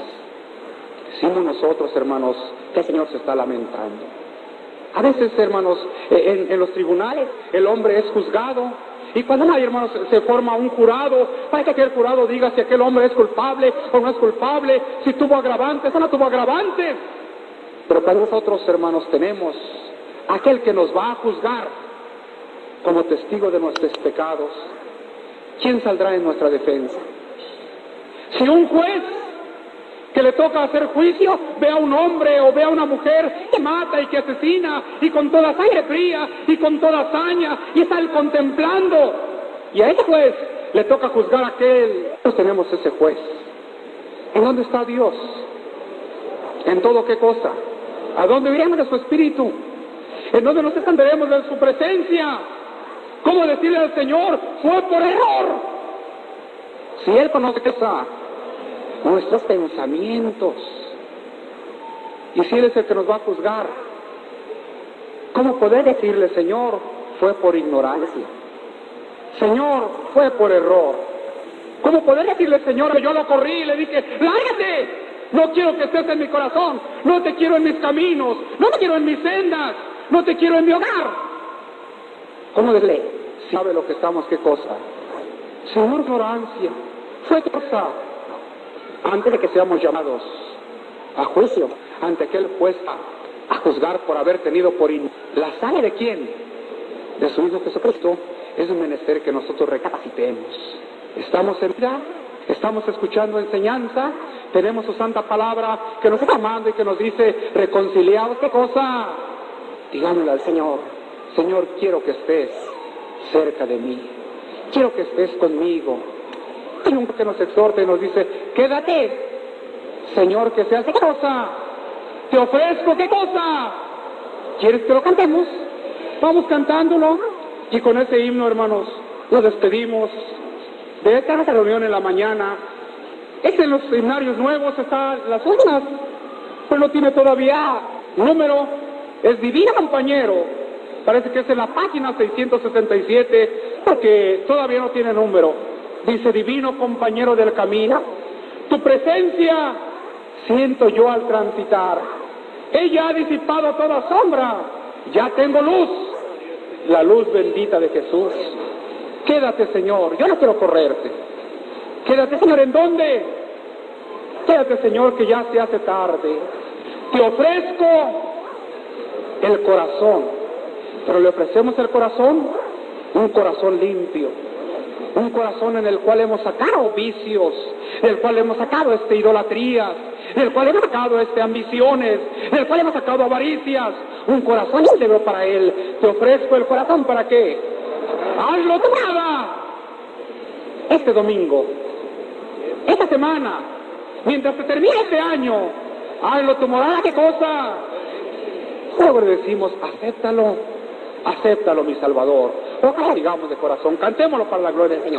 Decimos nosotros, hermanos, que el Señor se está lamentando. A veces, hermanos, en, en los tribunales el hombre es juzgado y cuando hay, hermanos, se forma un jurado, para que aquel jurado diga si aquel hombre es culpable o no es culpable, si tuvo agravantes o no tuvo agravantes. Pero para nosotros, hermanos, tenemos aquel que nos va a juzgar como testigo de nuestros pecados. ¿Quién saldrá en nuestra defensa? Si un juez que le toca hacer juicio ve a un hombre o ve a una mujer que mata y que asesina y con toda sangre fría y con toda hazaña y está él contemplando y a ese juez le toca juzgar a aquel. Tenemos ese juez. ¿En dónde está Dios? ¿En todo qué cosa? ¿A dónde iremos de su espíritu? ¿En dónde nos esconderemos de su presencia? ¿Cómo decirle al Señor? Fue por error. Si Él conoce que está nuestros pensamientos. Y si Él es el que nos va a juzgar, ¿cómo poder decirle, Señor, fue por ignorancia? Señor, fue por error. ¿Cómo poder decirle, Señor, yo lo corrí y le dije, lárgate? No quiero que estés en mi corazón, no te quiero en mis caminos, no te quiero en mis sendas, no te quiero en mi hogar. ¿Cómo decirle? ¿Sabe lo que estamos, qué cosa? Señor, ignorancia, fue cosa. Antes de que seamos llamados a juicio, ante aquel juez a, juzgar por haber tenido por in... la sangre de quién? De su Hijo Jesucristo. Es un menester que nosotros recapacitemos. Estamos en vida, estamos escuchando enseñanza, tenemos su santa palabra que nos está amando y que nos dice, reconciliados, ¿qué cosa? Digámosle al Señor, Señor, quiero que estés cerca de mí, quiero que estés conmigo. Un que nos exhorta y nos dice, quédate, Señor, que seas qué cosa, te ofrezco qué cosa. ¿Quieres que lo cantemos? Vamos cantándolo y con ese himno, hermanos, nos despedimos de esta reunión en la mañana. Es en los seminarios nuevos, están las urnas, pero no tiene todavía número. Es Divino Compañero. Parece que es en la página 667, porque todavía no tiene número. Dice Divino Compañero del Camino. Tu presencia siento yo al transitar. Ella ha disipado toda sombra. Ya tengo luz. La luz bendita de Jesús. Quédate, Señor. Yo no quiero correrte. Quédate, Señor. ¿En dónde? Quédate, Señor, que ya se hace tarde. Te ofrezco el corazón. Pero le ofrecemos el corazón, un corazón limpio. Un corazón en el cual hemos sacado vicios, en el cual hemos sacado este idolatrías, en el cual hemos sacado este ambiciones, en el cual hemos sacado avaricias. Un corazón íntegro para Él. Te ofrezco el corazón para qué? hazlo tu nada. Este domingo, esta semana, mientras se termine este año, hazlo tu morada, ¿qué cosa? Luego decimos, acéptalo, acéptalo, mi Salvador. Ojalá digamos de corazón, cantémoslo para la gloria del Señor.